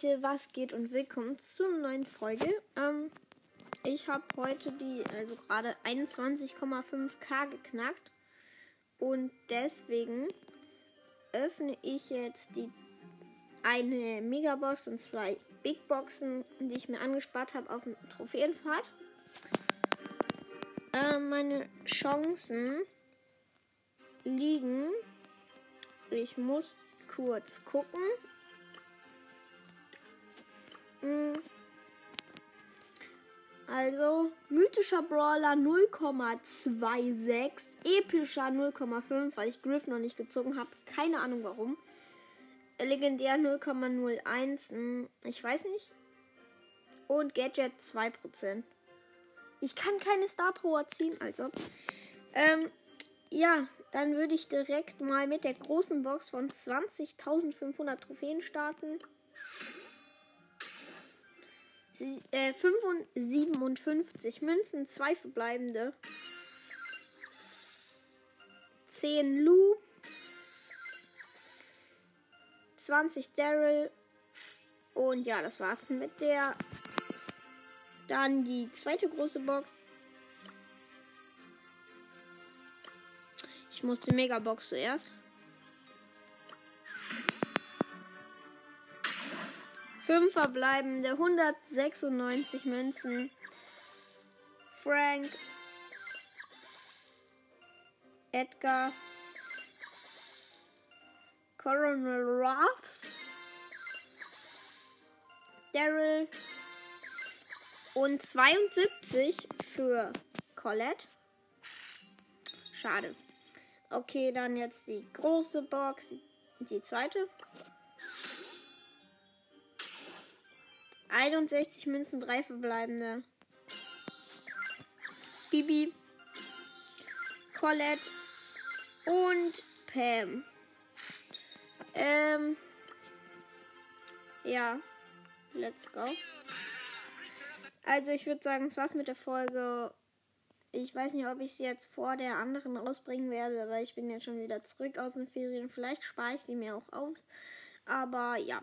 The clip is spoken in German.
Leute, was geht und willkommen zu einer neuen Folge. Ähm, ich habe heute die, also gerade 21,5k geknackt und deswegen öffne ich jetzt die eine Megabox und zwei Big Boxen, die ich mir angespart habe auf dem Trophäenpfad. Äh, meine Chancen liegen. Ich muss kurz gucken. Also, mythischer Brawler 0,26, epischer 0,5, weil ich Griff noch nicht gezogen habe. Keine Ahnung warum. Legendär 0,01, hm, ich weiß nicht. Und Gadget 2%. Ich kann keine Star Power ziehen, also. Ähm, ja, dann würde ich direkt mal mit der großen Box von 20.500 Trophäen starten. Äh, 57 Münzen, 2 verbleibende. 10 Lu. 20 Daryl. Und ja, das war's mit der. Dann die zweite große Box. Ich muss die Megabox zuerst. Fünf verbleibende, 196 Münzen. Frank. Edgar. Coronel Ruffs. Daryl. Und 72 für Colette. Schade. Okay, dann jetzt die große Box, die zweite. 61 Münzen, drei verbleibende. Bibi, Colette und Pam. Ähm, ja, let's go. Also ich würde sagen, es war's mit der Folge. Ich weiß nicht, ob ich sie jetzt vor der anderen ausbringen werde, weil ich bin jetzt schon wieder zurück aus den Ferien. Vielleicht spare ich sie mir auch aus. Aber ja,